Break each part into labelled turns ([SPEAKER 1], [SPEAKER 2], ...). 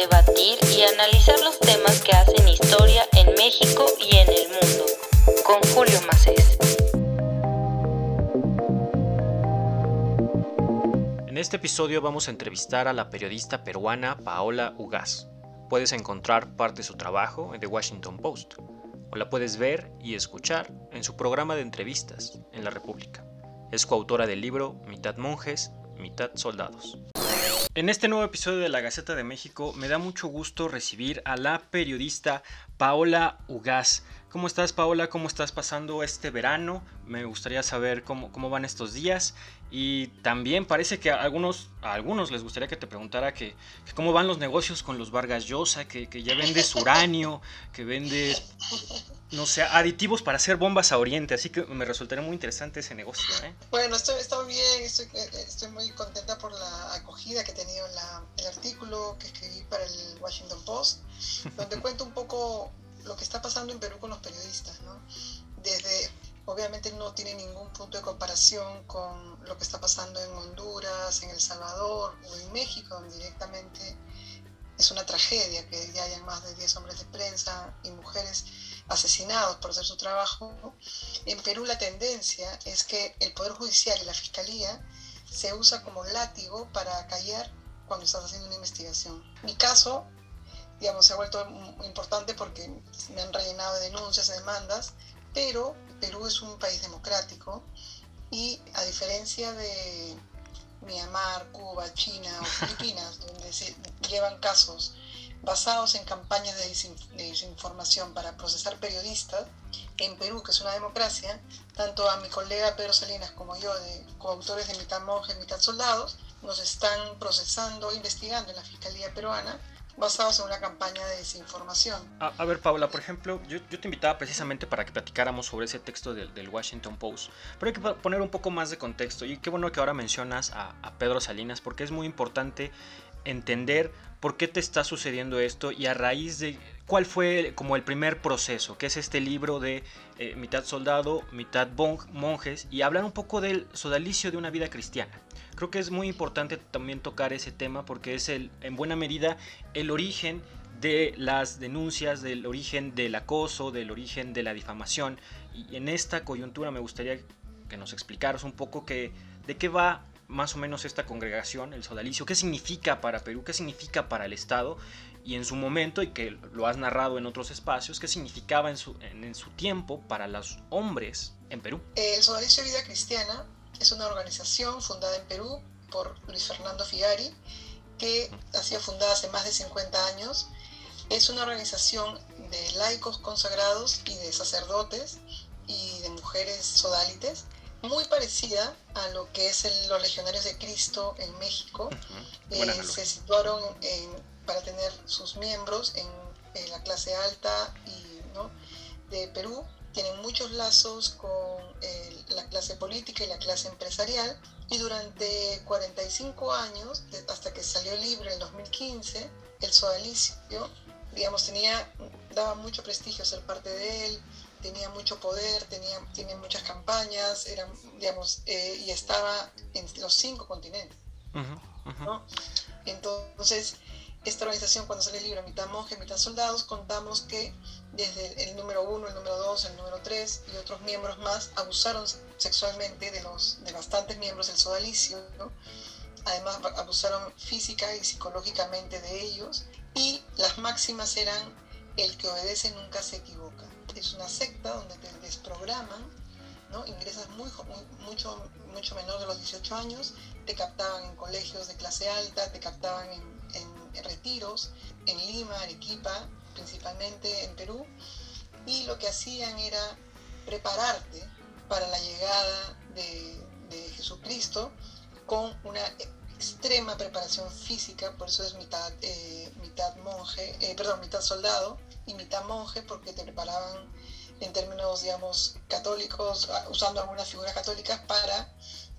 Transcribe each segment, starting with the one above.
[SPEAKER 1] debatir y analizar los temas que hacen historia en México y en el mundo. Con Julio Macés.
[SPEAKER 2] En este episodio vamos a entrevistar a la periodista peruana Paola Ugaz. Puedes encontrar parte de su trabajo en The Washington Post o la puedes ver y escuchar en su programa de entrevistas en la República. Es coautora del libro Mitad monjes, mitad soldados. En este nuevo episodio de la Gaceta de México me da mucho gusto recibir a la periodista Paola Ugaz. ¿Cómo estás Paola? ¿Cómo estás pasando este verano? Me gustaría saber cómo, cómo van estos días y también parece que a algunos, a algunos les gustaría que te preguntara que, cómo van los negocios con los Vargas Llosa, que, que ya vendes uranio, que vendes, no sé, aditivos para hacer bombas a Oriente, así que me resultaría muy interesante ese negocio. ¿eh?
[SPEAKER 3] Bueno, estoy, estoy bien, estoy, eh, estoy, muy contenta por la acogida que he tenido en la, el artículo que escribí para el Washington Post, donde cuento un poco lo que está pasando en Perú con los periodistas, ¿no? Desde, obviamente no tiene ningún punto de comparación con lo que está pasando en Honduras, en El Salvador o en México, donde directamente es una tragedia que ya hayan más de 10 hombres de prensa y mujeres asesinados por hacer su trabajo. En Perú la tendencia es que el Poder Judicial y la Fiscalía se usa como látigo para callar cuando estás haciendo una investigación. Mi caso digamos, se ha vuelto importante porque me han rellenado de denuncias, de demandas, pero Perú es un país democrático y a diferencia de Myanmar, Cuba, China o Filipinas, donde se llevan casos basados en campañas de, desinformación para procesar periodistas, en Perú, que es una democracia, tanto a mi colega Pedro Salinas como yo, de coautores de Mitad Monjes, Mitad Soldados, nos están procesando, investigando en la Fiscalía Peruana basados en una campaña de desinformación.
[SPEAKER 2] A, ver, Paula, por ejemplo, yo, te invitaba precisamente para que platicáramos sobre ese texto del, Washington Post, pero hay que poner un poco más de contexto y qué bueno que ahora mencionas a, a Pedro Salinas, porque es muy importante entender por qué te está sucediendo esto y a raíz de cuál fue como el primer proceso, que es este libro de eh, mitad soldado, mitad monjes, y hablar un poco del sodalicio de una vida cristiana. Creo que es muy importante también tocar ese tema porque es el, en buena medida el origen de las denuncias, del origen del acoso, del origen de la difamación. Y en esta coyuntura me gustaría que nos explicaras un poco que, de qué va más o menos esta congregación, el sodalicio, qué significa para Perú, qué significa para el Estado y en su momento, y que lo has narrado en otros espacios, qué significaba en su, en, su tiempo para los hombres en Perú.
[SPEAKER 3] El Sodalicio de Vida Cristiana es una organización fundada en Perú por Luis Fernando Figari, que ha sido fundada hace más de 50 años. Es una organización de laicos consagrados y de sacerdotes y de mujeres sodalites muy parecida a lo que es los legionarios de Cristo en México. Eh, se situaron para tener sus miembros en, la clase alta y, de Perú. Tienen muchos lazos con la clase política y la clase empresarial. Y durante 45 años, hasta que salió el libro en 2015, el sodalicio, digamos, tenía, daba mucho prestigio ser parte de él tenía mucho poder, tenía, tenía muchas campañas, eran, digamos, eh, y estaba en los cinco continentes. Entonces, esta organización, cuando sale el libro Mitad Monjes, Mitad Soldados, contamos que desde el número uno, el número dos, el número tres y otros miembros más abusaron sexualmente de, los, de bastantes miembros del sodalicio, además abusaron física y psicológicamente de ellos, y las máximas eran el que obedece nunca se equivoca es una secta donde te desprograman, ¿no? ingresas muy, mucho, mucho menor de los 18 años, te captaban en colegios de clase alta, te captaban en, retiros, en Lima, Arequipa, principalmente en Perú, y lo que hacían era prepararte para la llegada de, Jesucristo con una extrema preparación física, por eso es mitad, eh, mitad monje, eh, perdón, mitad soldado, y mitad monje porque te preparaban en términos, digamos, católicos, ah, usando algunas figuras católicas para,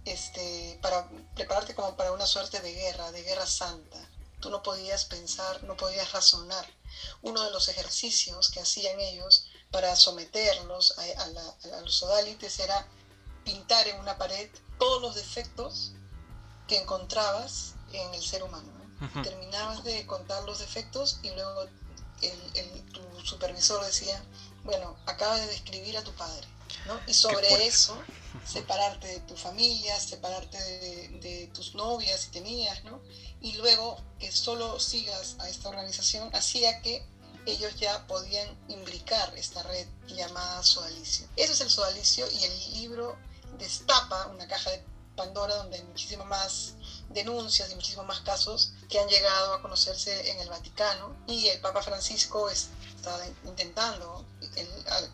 [SPEAKER 3] este, para prepararte como para una suerte de guerra, de guerra santa. Tú no podías pensar, no podías razonar. Uno de los ejercicios que hacían ellos para someterlos a, los sodalites era pintar en una pared todos los defectos que encontrabas en el ser humano. terminabas de contar los defectos y luego el, tu supervisor decía, bueno, acaba de describir a tu padre. ¿no? Y sobre eso, separarte de tu familia, separarte de, tus novias si tenías, ¿no? Y luego que solo sigas a esta organización hacía que ellos ya podían imbricar esta red llamada sodalicio. Eso es el sodalicio y el libro destapa una caja de Pandora donde hay muchísimas más denuncias y muchísimos más casos que han llegado a conocerse en el Vaticano y el Papa Francisco está intentando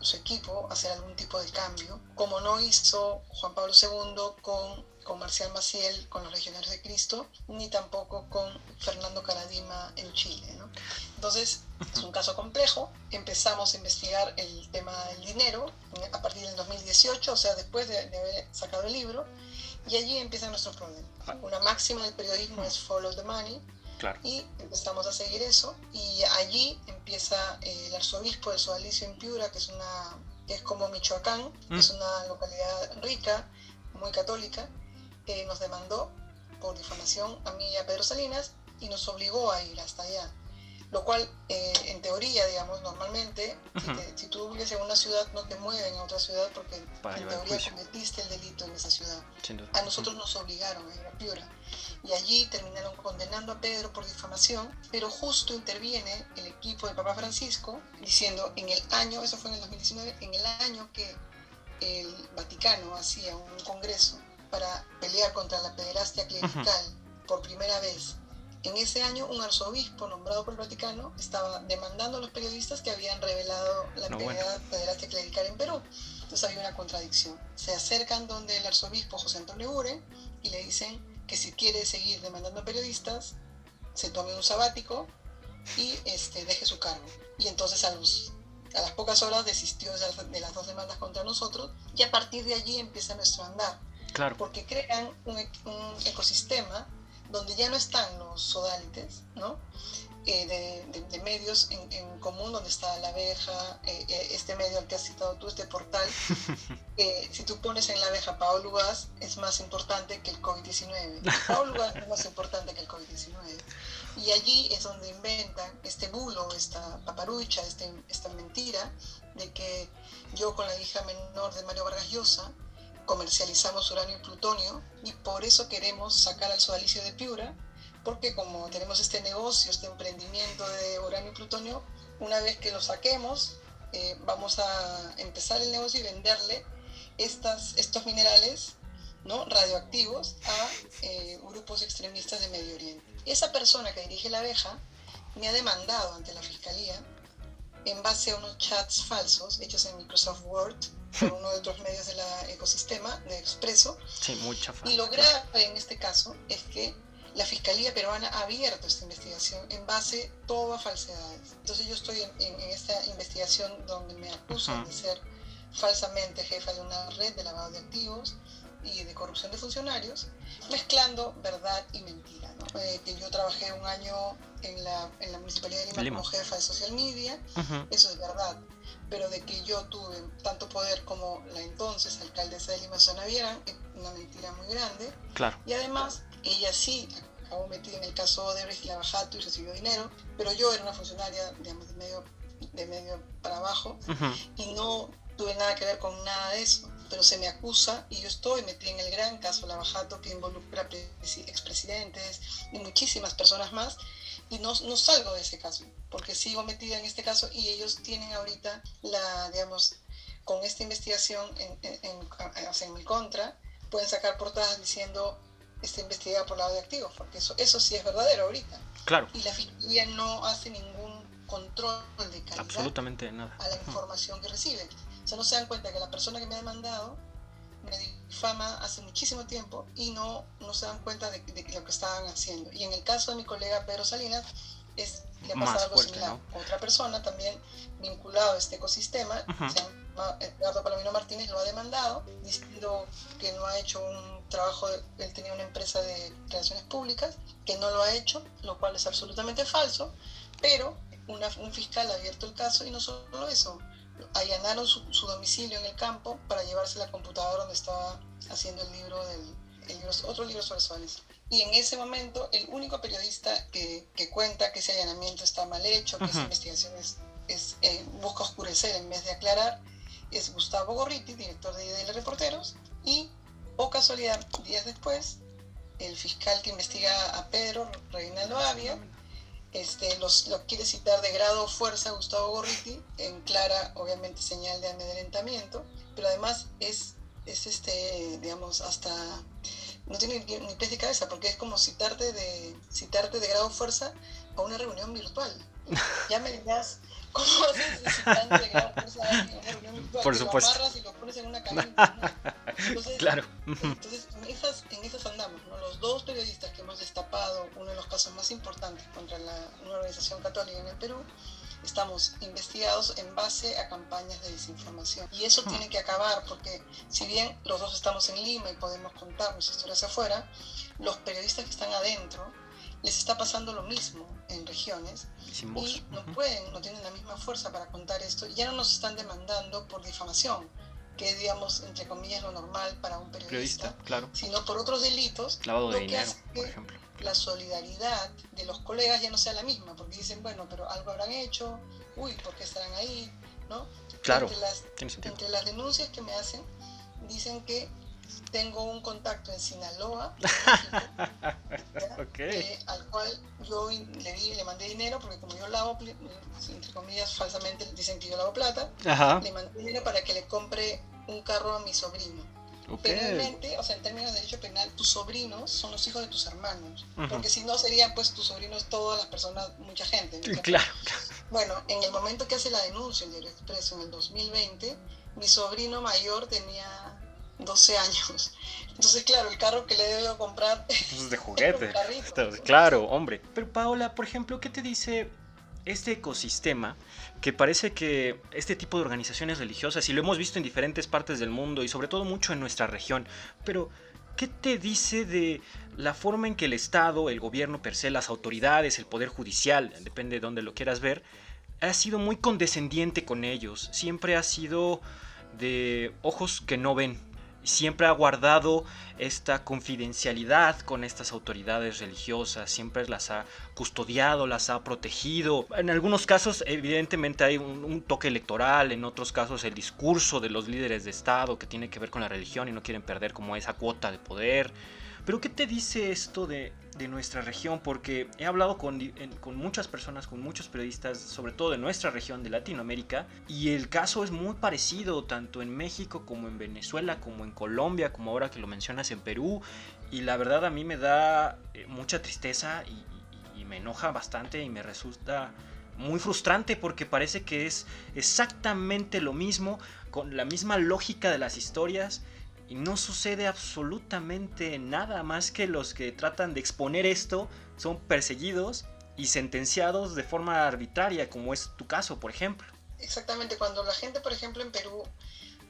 [SPEAKER 3] su equipo hacer algún tipo de cambio, como no hizo Juan Pablo II con, con Marcial Maciel, con los Legionarios de Cristo, ni tampoco con Fernando Caradima en Chile. ¿no? Entonces, es un caso complejo. Empezamos a investigar el tema del dinero a partir del 2018, o sea, después de, de haber sacado el libro, y allí empiezan nuestros problemas. Una máxima del periodismo es follow the money. Y empezamos a seguir eso. Y allí empieza eh, el arzobispo de Sodalicio en Piura, que es, una, que es como Michoacán, mm. es una localidad rica, muy católica, que nos demandó por difamación a mí y a Pedro Salinas y nos obligó a ir hasta allá. Lo cual eh, en teoría, digamos, normalmente, si, tú vives en una ciudad no te mueven a otra ciudad porque en teoría cometiste el delito en esa ciudad. A nosotros nos obligaron a ir a Piura y allí terminaron condenando a Pedro por difamación, pero justo interviene el equipo de Papa Francisco diciendo en el año, eso fue en el 2019, en el año que el Vaticano hacía un congreso para pelear contra la pederastia clerical por primera vez en ese año, un arzobispo nombrado por el Vaticano estaba demandando a los periodistas que habían revelado la no, pederastia clerical en Perú. Entonces había una contradicción. Se acercan donde el arzobispo José Antonio Uren y le dicen que si quiere seguir demandando a periodistas, se tome un sabático y este, deje su cargo. Y entonces a, a las pocas horas desistió de las dos demandas contra nosotros y a partir de allí empieza nuestro andar.
[SPEAKER 2] Claro.
[SPEAKER 3] Porque crean un, un ecosistema donde ya no están los sodalites, ¿no? Eh, de, medios en, común, donde está la abeja, eh, eh, este medio al que has citado tú, este portal. si tú pones en la abeja Paolo Lugas, es más importante que el COVID-19. Paolo Lugas es más importante que el COVID-19. Y allí es donde inventan este bulo, esta paparucha, este, esta mentira de que yo con la hija menor de Mario Vargas Llosa, comercializamos uranio y plutonio y por eso queremos sacar al sodalicio de Piura, porque como tenemos este negocio, este emprendimiento de uranio y plutonio, una vez que lo saquemos, eh, vamos a empezar el negocio y venderle estas, estos minerales ¿no? radioactivos a eh, grupos extremistas de Medio Oriente. Esa persona que dirige la abeja me ha demandado ante la fiscalía en base a unos chats falsos hechos en Microsoft Word por uno de otros medios del ecosistema de Expreso.
[SPEAKER 2] Sí, mucha
[SPEAKER 3] Y lo grave en este caso es que la Fiscalía peruana ha abierto esta investigación en base todo a falsedades. Entonces yo estoy en, esta investigación donde me acusan de ser falsamente jefa de una red de lavado de activos y de corrupción de funcionarios, mezclando verdad y mentira. Eh, que yo trabajé un año en la, en la Municipalidad de Lima, como jefa de social media, eso es verdad pero de que yo tuve tanto poder como la entonces alcaldesa de Lima, Zona Viera, es una mentira muy grande.
[SPEAKER 2] Claro.
[SPEAKER 3] Y además, ella sí acabó metida en el caso de y Lavajato y recibió dinero, pero yo era una funcionaria, digamos, de medio, de medio para abajo y no tuve nada que ver con nada de eso. Pero se me acusa y yo estoy metida en el gran caso Lavajato que involucra expresidentes y muchísimas personas más y no, no salgo de ese caso, porque sigo metida en este caso y ellos tienen ahorita la, digamos, con esta investigación en, en, en, mi contra, pueden sacar portadas diciendo está investigada por lado de activos, porque eso, eso sí es verdadero ahorita.
[SPEAKER 2] Claro.
[SPEAKER 3] Y la fiscalía no hace ningún control de calidad
[SPEAKER 2] Absolutamente nada.
[SPEAKER 3] a la información que reciben. O sea, no se dan cuenta que la persona que me ha demandado me difama hace muchísimo tiempo y no, no se dan cuenta de, lo que estaban haciendo. Y en el caso de mi colega Pedro Salinas, es, le ha pasado algo similar. Otra persona también vinculado a este ecosistema, se llama Eduardo Palomino Martínez, lo ha demandado diciendo que no ha hecho un trabajo, él tenía una empresa de relaciones públicas, que no lo ha hecho, lo cual es absolutamente falso, pero un fiscal ha abierto el caso y no solo eso, allanaron su, domicilio en el campo para llevarse la computadora donde estaba haciendo el libro del otro libro sobre Suárez. Y en ese momento, el único periodista que, que cuenta que ese allanamiento está mal hecho, que esa investigación es, es eh, busca oscurecer en vez de aclarar, es Gustavo Gorriti, director de IDL Reporteros, y, o casualidad, días después, el fiscal que investiga a Pedro, Reinaldo Avia, este, los, lo quiere citar de grado fuerza Gustavo Gorriti, en clara, obviamente, señal de amedrentamiento, pero además es, es este, digamos, hasta no tiene ni pies de cabeza, porque es como citarte de, citarte de grado fuerza a una reunión virtual. Ya me dirás, ¿cómo haces citante de grado fuerza a una reunión virtual?
[SPEAKER 2] Por supuesto.
[SPEAKER 3] Lo amarras y lo pones en una cabina. Entonces,
[SPEAKER 2] claro.
[SPEAKER 3] entonces en, esas, en esas andamos. ¿no? Los dos periodistas que hemos destapado uno de los casos más importantes contra la, una organización católica en el Perú, estamos investigados en base a campañas de desinformación. Y eso tiene que acabar porque si bien los dos estamos en Lima y podemos contarnos historias afuera, los periodistas que están adentro les está pasando lo mismo en regiones y no pueden, no tienen la misma fuerza para contar esto. Ya no nos están demandando por difamación, que es, digamos, entre comillas, lo normal para un periodista,
[SPEAKER 2] claro.
[SPEAKER 3] sino por otros delitos.
[SPEAKER 2] Lavado de dinero, por ejemplo.
[SPEAKER 3] la solidaridad de los colegas ya no sea la misma, porque dicen, bueno, pero algo habrán hecho, uy, ¿por qué estarán ahí? ¿No?
[SPEAKER 2] Claro,
[SPEAKER 3] Entre las, entre las denuncias que me hacen, dicen que tengo un contacto en Sinaloa, ¿ya?
[SPEAKER 2] Ok.
[SPEAKER 3] Eh, al cual yo le di, le mandé dinero, porque como yo lavo, entre comillas, falsamente dicen que yo lavo plata,
[SPEAKER 2] Ajá.
[SPEAKER 3] le mandé dinero para que le compre un carro a mi sobrino.
[SPEAKER 2] Ok.
[SPEAKER 3] Penalmente, o sea, en términos de derecho penal, tus sobrinos son los hijos de tus hermanos.
[SPEAKER 2] Ujú.
[SPEAKER 3] Porque si no, serían pues tus sobrinos todas las personas, mucha gente. ¿no?
[SPEAKER 2] Claro.
[SPEAKER 3] Bueno, en el momento que hace la denuncia el Diario Expreso en el 2020, mi sobrino mayor tenía 12 años. Entonces, claro, el carro que le debo comprar
[SPEAKER 2] Pues de juguete. Claro, hombre. Pero Paola, por ejemplo, ¿qué te dice este ecosistema que parece que este tipo de organizaciones religiosas, y lo hemos visto en diferentes partes del mundo y sobre todo mucho en nuestra región, pero ¿qué te dice de la forma en que el Estado, el gobierno per se, las autoridades, el poder judicial, depende de dónde lo quieras ver, ha sido muy condescendiente con ellos, siempre ha sido de ojos que no ven, siempre ha guardado esta confidencialidad con estas autoridades religiosas, siempre las ha custodiado, las ha protegido. En algunos casos evidentemente hay un, toque electoral, en otros casos el discurso de los líderes de Estado que tiene que ver con la religión y no quieren perder como esa cuota de poder. Pero ¿qué te dice esto de, de nuestra región? Porque he hablado con, con, muchas personas, con muchos periodistas, sobre todo de nuestra región de Latinoamérica, y el caso es muy parecido tanto en México como en Venezuela, como en Colombia, como ahora que lo mencionas en Perú, y la verdad a mí me da eh, mucha tristeza y me enoja bastante y me resulta muy frustrante porque parece que es exactamente lo mismo, con la misma lógica de las historias y no sucede absolutamente nada más que los que tratan de exponer esto son perseguidos y sentenciados de forma arbitraria, como es tu caso, por ejemplo.
[SPEAKER 3] Exactamente, cuando la gente, por ejemplo, en Perú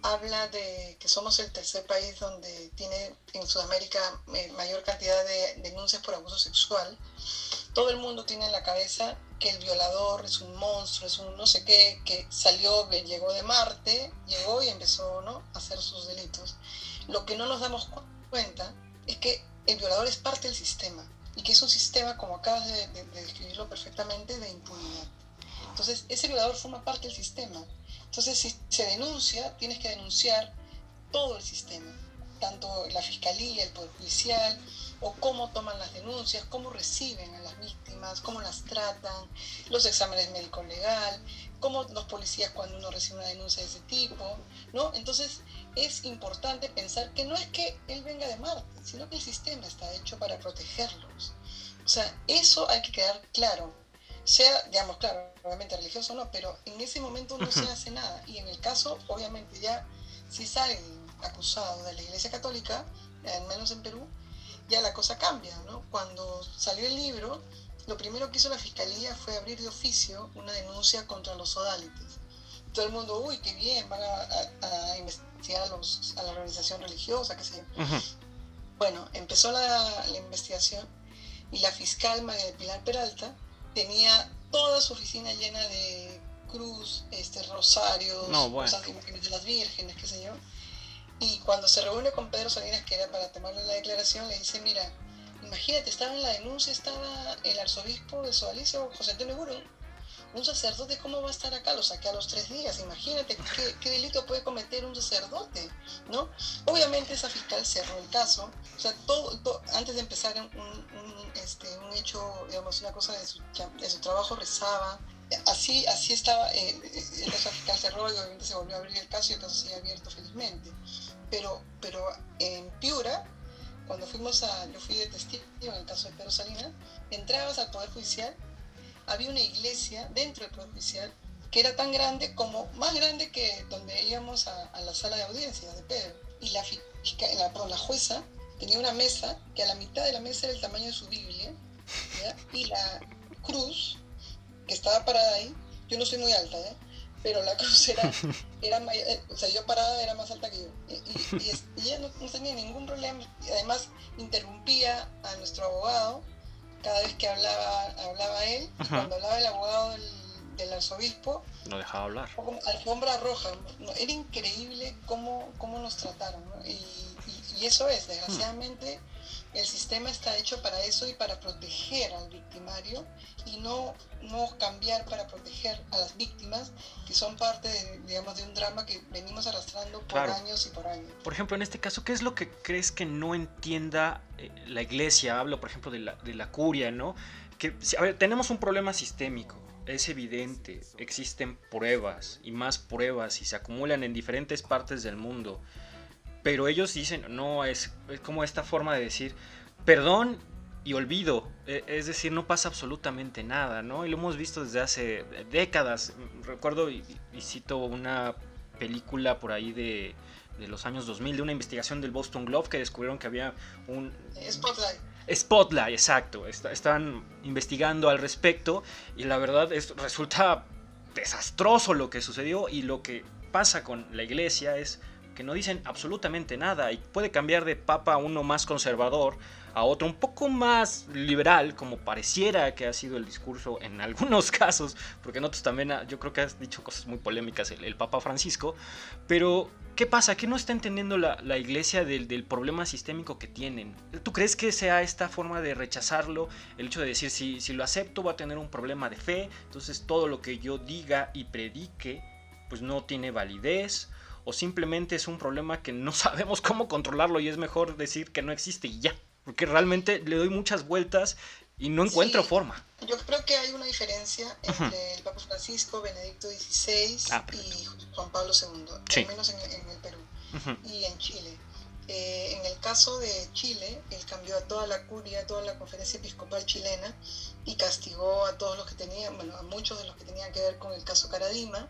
[SPEAKER 3] habla de que somos el tercer país donde tiene en Sudamérica eh, mayor cantidad de denuncias por abuso sexual, todo el mundo tiene en la cabeza que el violador es un monstruo, es un no sé qué, que salió, llegó de Marte, llegó y empezó ¿no? a hacer sus delitos. Lo que no nos damos cuenta es que el violador es parte del sistema y que es un sistema, como acabas de, de, de describirlo perfectamente, de impunidad. Entonces, ese violador forma parte del sistema. Entonces, si se denuncia, tienes que denunciar todo el sistema, tanto la fiscalía, el poder judicial, o cómo toman las denuncias, cómo reciben a las víctimas, cómo las tratan, los exámenes médico-legal, cómo los policías cuando uno recibe una denuncia de ese tipo, ¿no? Entonces, es importante pensar que no es que él venga de Marte, sino que el sistema está hecho para protegerlos. O sea, eso hay que quedar claro. Sea, digamos, claro, obviamente religioso o no, pero en ese momento no se hace nada. Y en el caso, obviamente, ya si salen acusados de la Iglesia Católica, al menos en Perú, ya la cosa cambia, ¿no? Cuando salió el libro, lo primero que hizo la Fiscalía fue abrir de oficio una denuncia contra los odálites todo el mundo, uy, qué bien, van a, a, a investigar a, los, a, la organización religiosa, qué sé yo. Uh -huh. Bueno, empezó la, la, investigación y la fiscal María Pilar Peralta tenía toda su oficina llena de cruz, este, rosarios,
[SPEAKER 2] no, bueno.
[SPEAKER 3] cosas de las vírgenes, qué sé yo. Y cuando se reúne con Pedro Salinas, que era para tomarle la declaración, le dice, mira, imagínate, estaba en la denuncia, estaba el arzobispo de Sodalicio, José Antonio Guro, un sacerdote, ¿cómo va a estar acá? Lo saqué a los tres días. Imagínate qué, delito puede cometer un sacerdote, ¿no? Obviamente esa fiscal cerró el caso. O sea, todo, antes de empezar un, este, un, hecho, digamos, una cosa de su, de su trabajo, rezaba. Así, así estaba, eh, esa fiscal cerró y obviamente se volvió a abrir el caso y el caso sigue abierto felizmente. Pero, pero en Piura, cuando fuimos a, yo fui de testigo en el caso de Pedro Salinas, entrabas al Poder Judicial había una iglesia dentro del Judicial que era tan grande como, más grande que donde íbamos a, la sala de audiencia de Pedro. Y la, la, la jueza tenía una mesa que a la mitad de la mesa era el tamaño de su Biblia, y la cruz que estaba parada ahí, yo no soy muy alta, ¿eh? pero la cruz era, era eh, o sea, yo parada era más alta que yo. Y, ella no, no, tenía ningún problema, y además interrumpía a nuestro abogado cada vez que hablaba, hablaba él, y cuando hablaba el abogado del, arzobispo,
[SPEAKER 2] no dejaba hablar.
[SPEAKER 3] Alfombra roja, era increíble cómo, cómo nos trataron, y, y, eso es, desgraciadamente el sistema está hecho para eso y para proteger al victimario y no, no cambiar para proteger a las víctimas que son parte de, digamos, de un drama que venimos arrastrando por años y por años.
[SPEAKER 2] Por ejemplo, en este caso, ¿qué es lo que crees que no entienda eh, la iglesia? Hablo, por ejemplo, de la, de la curia, ¿no? Que, a ver, tenemos un problema sistémico es evidente, existen pruebas y más pruebas y se acumulan en diferentes partes del mundo. Pero ellos dicen, no, es, como esta forma de decir, perdón y olvido. E, es decir, no pasa absolutamente nada, ¿no? Y lo hemos visto desde hace décadas. Recuerdo y, cito una película por ahí de, de, los años 2000, de una investigación del Boston Globe que descubrieron que había un...
[SPEAKER 3] Spotlight.
[SPEAKER 2] Spotlight, exacto. están investigando al respecto y la verdad es, resulta desastroso lo que sucedió y lo que pasa con la iglesia es que no dicen absolutamente nada y puede cambiar de papa a uno más conservador a otro un poco más liberal, como pareciera que ha sido el discurso en algunos casos, porque en otros también yo creo que has dicho cosas muy polémicas el, Papa Francisco, pero ¿qué pasa? ¿Qué no está entendiendo la, iglesia del, del, problema sistémico que tienen? ¿Tú crees que sea esta forma de rechazarlo, el hecho de decir si, si lo acepto va a tener un problema de fe, entonces todo lo que yo diga y predique pues no tiene validez? O simplemente es un problema que no sabemos cómo controlarlo y es mejor decir que no existe y ya. Porque realmente le doy muchas vueltas y no encuentro forma.
[SPEAKER 3] Yo creo que hay una diferencia entre el Papa Francisco, Benedicto XVI ah, y Juan Pablo II, al menos en, el Perú y en Chile. Eh, en el caso de Chile, él cambió a toda la curia, a toda la conferencia episcopal chilena y castigó a todos los que tenían, bueno, a muchos de los que tenían que ver con el caso Caradima.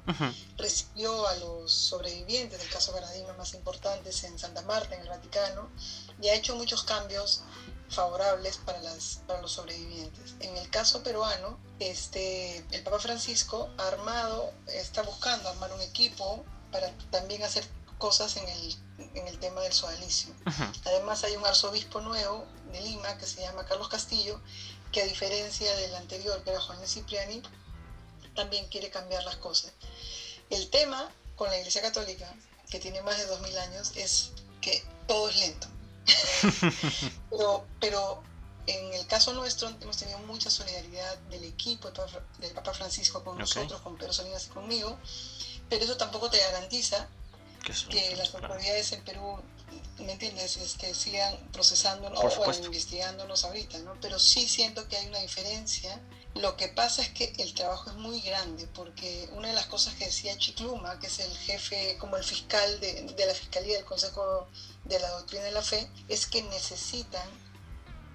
[SPEAKER 3] Recibió a los sobrevivientes del caso Caradima más importantes en Santa Marta, en el Vaticano, y ha hecho muchos cambios favorables para, las, para los sobrevivientes. En el caso peruano, este, el Papa Francisco ha armado, está buscando armar un equipo para también hacer cosas en el, en el tema del sodalicio. Además hay un arzobispo nuevo de Lima que se llama Carlos Castillo, que a diferencia del anterior, que era Juan de Cipriani, también quiere cambiar las cosas. El tema con la Iglesia Católica, que tiene más de 2000 años, es que todo es lento. pero, pero en el caso nuestro hemos tenido mucha solidaridad del equipo del Papa Francisco con nosotros, con Pedro Salinas y conmigo, pero eso tampoco te garantiza que las autoridades en Perú, ¿me entiendes?, este, sigan procesándonos o investigándonos ahorita, ¿no? Pero sí siento que hay una diferencia. Lo que pasa es que el trabajo es muy grande, porque una de las cosas que decía Chicluma, que es el jefe, como el fiscal de, de la Fiscalía del Consejo de la Doctrina de la Fe, es que necesitan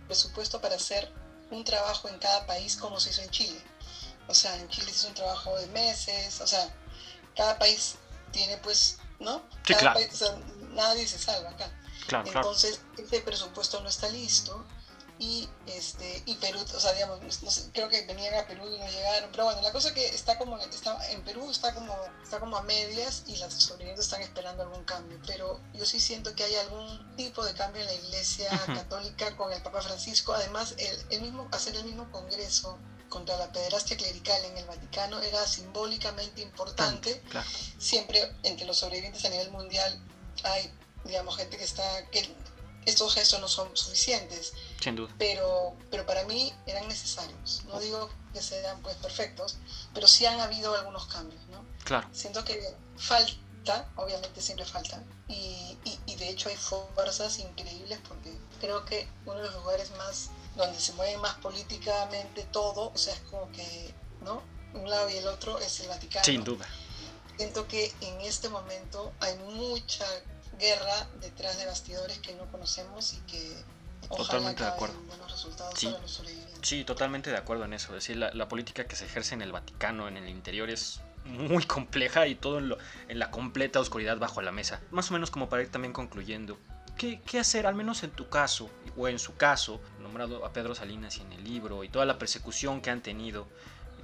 [SPEAKER 3] presupuesto para hacer un trabajo en cada país como se hizo en Chile. O sea, en Chile se hizo un trabajo de meses, o sea, cada país tiene pues ¿no?
[SPEAKER 2] Sí, claro.
[SPEAKER 3] nadie se salva acá. Entonces, este presupuesto no está listo y este y Perú, o sea, digamos, creo que venían a Perú y no llegaron, pero bueno, la cosa es que está como está en Perú está como está como a medias y las sobrevivientes están esperando algún cambio, pero yo sí siento que hay algún tipo de cambio en la Iglesia Católica con el Papa Francisco, además el, el mismo hacer el mismo congreso contra la pederastia clerical en el Vaticano era simbólicamente importante. Siempre entre los sobrevivientes a nivel mundial hay, digamos, gente que está, que estos gestos no son suficientes.
[SPEAKER 2] Sin duda.
[SPEAKER 3] Pero, pero para mí eran necesarios. No digo que sean pues perfectos, pero sí han habido algunos cambios, ¿no?
[SPEAKER 2] Claro.
[SPEAKER 3] Siento que falta, obviamente siempre falta, y, y, de hecho hay fuerzas increíbles porque creo que uno de los lugares más donde se mueve más políticamente todo, o sea, es como que, ¿no? Un lado y el otro es el Vaticano.
[SPEAKER 2] Sin duda.
[SPEAKER 3] Siento que en este momento hay mucha guerra detrás de bastidores que no conocemos y que
[SPEAKER 2] totalmente de acuerdo.
[SPEAKER 3] buenos resultados
[SPEAKER 2] sí.
[SPEAKER 3] para los sobrevivientes.
[SPEAKER 2] Sí, totalmente de acuerdo en eso. Es decir, la, la, política que se ejerce en el Vaticano, en el interior, es muy compleja y todo en, lo, en, la completa oscuridad bajo la mesa. Más o menos como para ir también concluyendo. ¿Qué, ¿Qué, hacer, al menos en tu caso, o en su caso, nombrado a Pedro Salinas y en el libro, y toda la persecución que han tenido?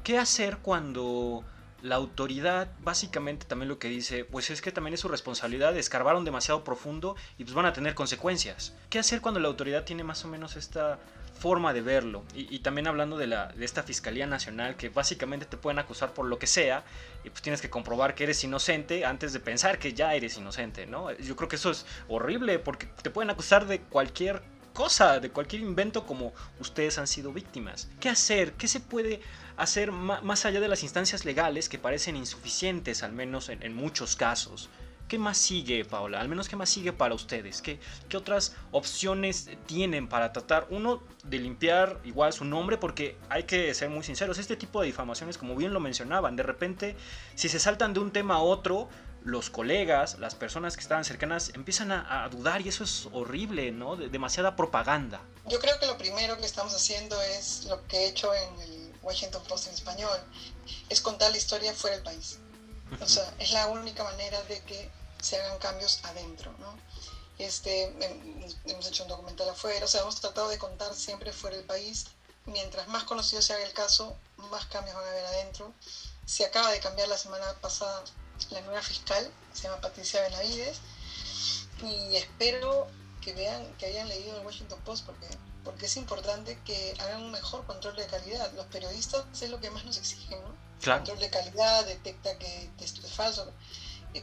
[SPEAKER 2] ¿Qué hacer cuando la autoridad básicamente también lo que dice, pues es que también es su responsabilidad, escarbaron demasiado profundo y pues van a tener consecuencias. ¿Qué hacer cuando la autoridad tiene más o menos esta forma de verlo? Y, y también hablando de, la, de esta Fiscalía Nacional que básicamente te pueden acusar por lo que sea y pues tienes que comprobar que eres inocente antes de pensar que ya eres inocente, ¿no? Yo creo que eso es horrible porque te pueden acusar de cualquier cosa, de cualquier invento como ustedes han sido víctimas. ¿Qué hacer? ¿Qué se puede hacer más allá de las instancias legales que parecen insuficientes, al menos en, en muchos casos? ¿Qué más sigue, Paola? Al menos, ¿qué más sigue para ustedes? ¿Qué, ¿Qué, otras opciones tienen para tratar, uno, de limpiar igual su nombre? Porque hay que ser muy sinceros, este tipo de difamaciones, como bien lo mencionaban, de repente, si se saltan de un tema a otro, los colegas, las personas que estaban cercanas empiezan a, a dudar y eso es horrible, ¿no? De, demasiada propaganda.
[SPEAKER 3] Yo creo que lo primero que estamos haciendo es lo que he hecho en el Washington Post en español, es contar la historia fuera del país. O sea, es la única manera de que se hagan cambios adentro, ¿no? Este, hemos hecho un documental afuera, o sea, hemos tratado de contar siempre fuera del país. Mientras más conocido se haga el caso, más cambios van a haber adentro. Se acaba de cambiar la semana pasada la nueva fiscal, se llama Patricia Benavides, y espero que vean, que hayan leído el Washington Post, porque, porque es importante que hagan un mejor control de calidad. Los periodistas es lo que más nos exigen, ¿no?
[SPEAKER 2] Claro.
[SPEAKER 3] Control de calidad, detecta que esto es falso,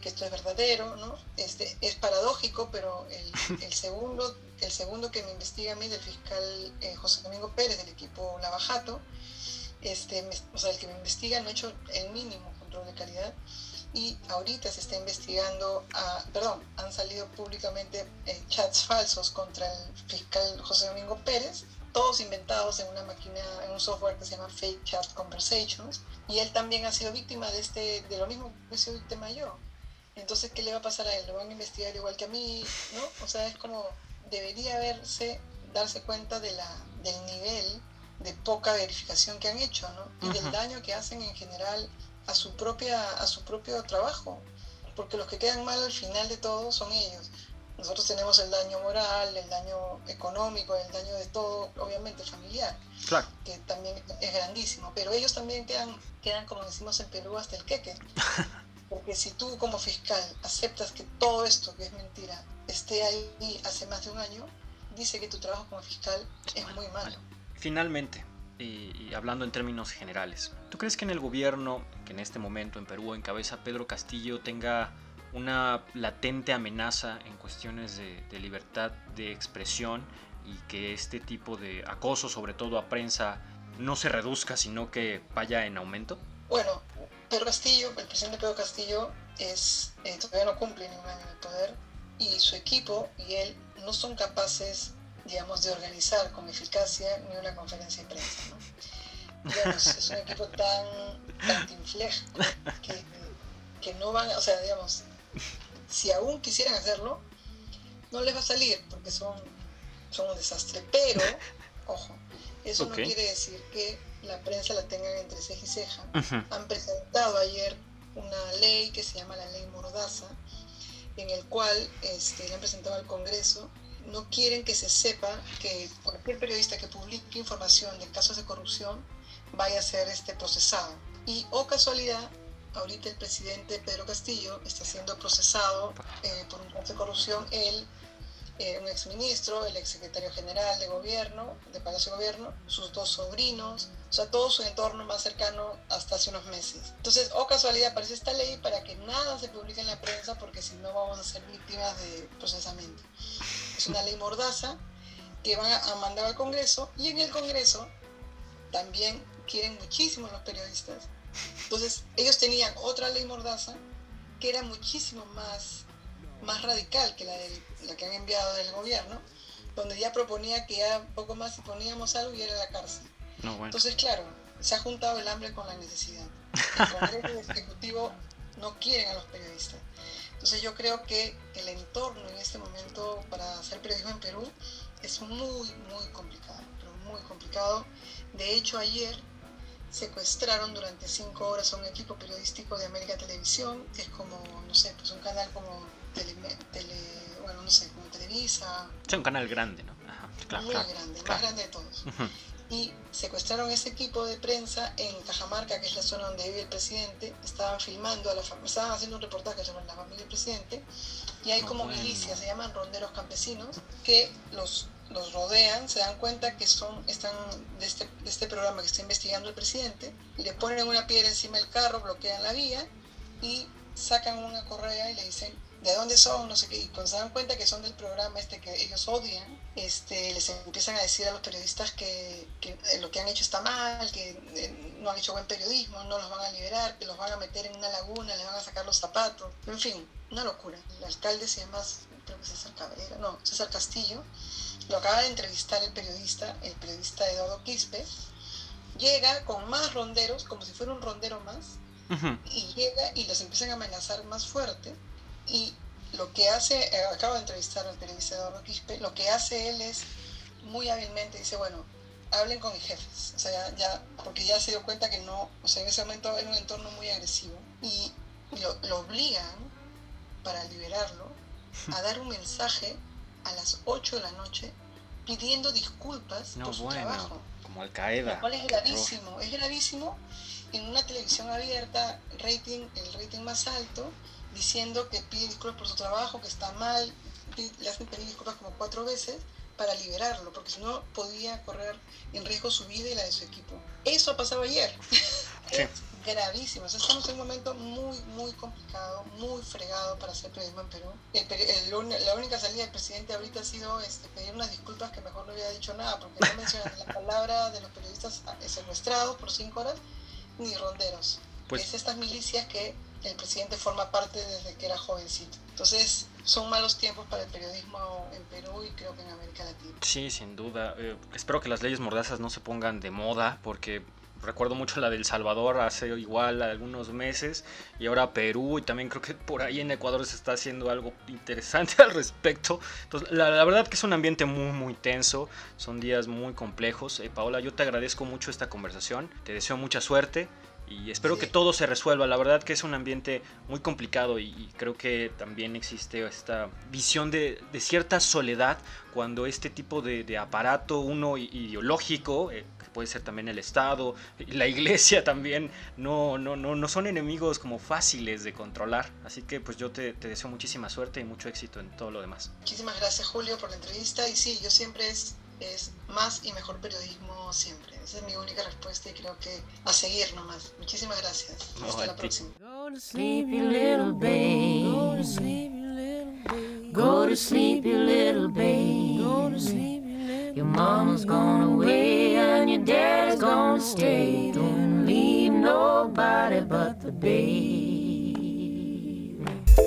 [SPEAKER 3] que esto es verdadero, ¿no? Este, es paradójico, pero el, el segundo, el segundo que me investiga a mí, del fiscal eh, José Domingo Pérez, del equipo Lavajato, este, me, o sea, el que me investiga no ha hecho el mínimo control de calidad y ahorita se está investigando, a, perdón, han salido públicamente eh, chats falsos contra el fiscal José Domingo Pérez, todos inventados en una máquina, en un software que se llama Fake Chat Conversations, y él también ha sido víctima de, este, de lo mismo que he sido víctima yo. Entonces, ¿qué le va a pasar a él? ¿Lo van a investigar igual que a mí? ¿No? O sea, es como, debería verse, darse cuenta de la, del nivel de poca verificación que han hecho, ¿no? Y uh -huh. del daño que hacen en general a su, propia, a su propio trabajo, porque los que quedan mal al final de todo son ellos. Nosotros tenemos el daño moral, el daño económico, el daño de todo, obviamente familiar,
[SPEAKER 2] claro.
[SPEAKER 3] que también es grandísimo, pero ellos también quedan, quedan como decimos en Perú, hasta el queque. Porque si tú como fiscal aceptas que todo esto, que es mentira, esté ahí hace más de un año, dice que tu trabajo como fiscal es muy malo.
[SPEAKER 2] Finalmente, y, hablando en términos generales, ¿tú crees que en el gobierno, que en este momento en Perú encabeza Pedro Castillo, tenga una latente amenaza en cuestiones de, libertad de expresión y que este tipo de acoso, sobre todo a prensa, no se reduzca, sino que vaya en aumento?
[SPEAKER 3] Bueno, Pedro Castillo, el presidente Pedro Castillo, es, eh, todavía no cumple ni un año en el poder y su equipo y él no son capaces digamos, de organizar con eficacia ni una conferencia de prensa. ¿no? Digamos, es un equipo tan antiinflejo que, que no van, o sea, digamos, si aún quisieran hacerlo, no les va a salir porque son, son un desastre. Pero, ojo, eso okay. no quiere decir que la prensa la tengan entre ceja y ceja. Uh -huh. Han presentado ayer una ley que se llama la ley Mordaza, en el cual este, le han presentado al Congreso no quieren que se sepa que cualquier periodista que publique información de casos de corrupción vaya a ser este procesado. Y, o oh casualidad, ahorita el presidente Pedro Castillo está siendo procesado eh, por un caso de corrupción, él, eh, un exministro, el exsecretario general de gobierno, de Palacio de Gobierno, sus dos sobrinos, o sea, todo su entorno más cercano hasta hace unos meses. Entonces, o oh casualidad, aparece esta ley para que nada se publique en la prensa porque si no vamos a ser víctimas de procesamiento es una ley mordaza que van a mandar al Congreso y en el Congreso también quieren muchísimo los periodistas. Entonces ellos tenían otra ley mordaza que era muchísimo más, más radical que la, de, la que han enviado del gobierno, donde ya proponía que ya poco más si poníamos algo y era la cárcel. Entonces, claro, se ha juntado el hambre con la necesidad. El Congreso y el Ejecutivo no quieren a los periodistas. Entonces yo creo que el entorno en este momento para hacer periodismo en Perú es muy, muy complicado, pero muy complicado. De hecho, ayer secuestraron durante cinco horas a un equipo periodístico de América Televisión, que es como, no sé, pues un canal como tele, bueno, no sé, como Televisa.
[SPEAKER 2] Es un canal grande, ¿no?
[SPEAKER 3] muy grande, el más grande de todos y secuestraron ese equipo de prensa en Cajamarca, que es la zona donde vive el presidente. Estaban filmando a la familia, estaban haciendo un reportaje sobre la familia del presidente. Y hay como milicias, se llaman ronderos campesinos, que los, los rodean, se dan cuenta que son, están de este, de este programa que está investigando el presidente, le ponen una piedra encima del carro, bloquean la vía y sacan una correa y le dicen de dónde son, no sé qué, y cuando se dan cuenta que son del programa este que ellos odian, este, les empiezan a decir a los periodistas que, eh, lo que han hecho está mal, que eh, no han hecho buen periodismo, no los van a liberar, que los van a meter en una laguna, les van a sacar los zapatos, en fin, una locura. El alcalde se llama, creo que César Cabrera, no, César Castillo, lo acaba de entrevistar el periodista, el periodista Eduardo Quispe, llega con más ronderos, como si fuera un rondero más, y llega y los empiezan a amenazar más fuerte y lo que hace, eh, acabo de entrevistar al periodista Eduardo Quispe, lo que hace él es muy hábilmente, dice, bueno, hablen con mis jefes, o sea, ya, porque ya se dio cuenta que no, o sea, en ese momento era un entorno muy agresivo y lo, lo obligan para liberarlo a dar un mensaje a las 8 de la noche pidiendo disculpas por su trabajo.
[SPEAKER 2] Como Al Qaeda.
[SPEAKER 3] Lo cual es gravísimo, es gravísimo en una televisión abierta, rating, el rating más alto, diciendo que pide disculpas por su trabajo, que está mal, le hacen pedir disculpas como cuatro veces para liberarlo, porque si no podía correr en riesgo su vida y la de su equipo. Eso ha pasado ayer. es gravísimo. estamos en un momento muy, muy complicado, muy fregado para hacer periodismo en Perú. la única salida del presidente ahorita ha sido este, pedir unas disculpas que mejor no hubiera dicho nada, porque no menciona la palabra de los periodistas secuestrados por cinco horas ni ronderos. Pues, es estas milicias que el presidente forma parte desde que era jovencito. Entonces, son malos tiempos para el periodismo en Perú y creo que en América Latina.
[SPEAKER 2] Sí, sin duda. Eh, espero que las leyes mordazas no se pongan de moda porque recuerdo mucho la del Salvador hace igual algunos meses y ahora Perú y también creo que por ahí en Ecuador se está haciendo algo interesante al respecto. Entonces, la, verdad que es un ambiente muy muy tenso, son días muy complejos. Eh, Paola, yo te agradezco mucho esta conversación, te deseo mucha suerte y espero que todo se resuelva. La verdad que es un ambiente muy complicado y, creo que también existe esta visión de, cierta soledad cuando este tipo de, aparato, uno ideológico, eh, que puede ser también el Estado, la Iglesia también, no, no, no, no son enemigos como fáciles de controlar. Así que pues yo te, te deseo muchísima suerte y mucho éxito en todo lo demás.
[SPEAKER 3] Muchísimas gracias Julio por la entrevista y sí, yo siempre es es más y mejor periodismo siempre. Esa es mi única respuesta y creo que a seguir nomás. Muchísimas gracias. Hasta la próxima. Go to sleep, you little babe. Go to sleep, you little babe. Go to sleep, you little babe. Go to sleep, you little Your mama's gone away and your dad's gonna stay. Don't leave nobody but the babe.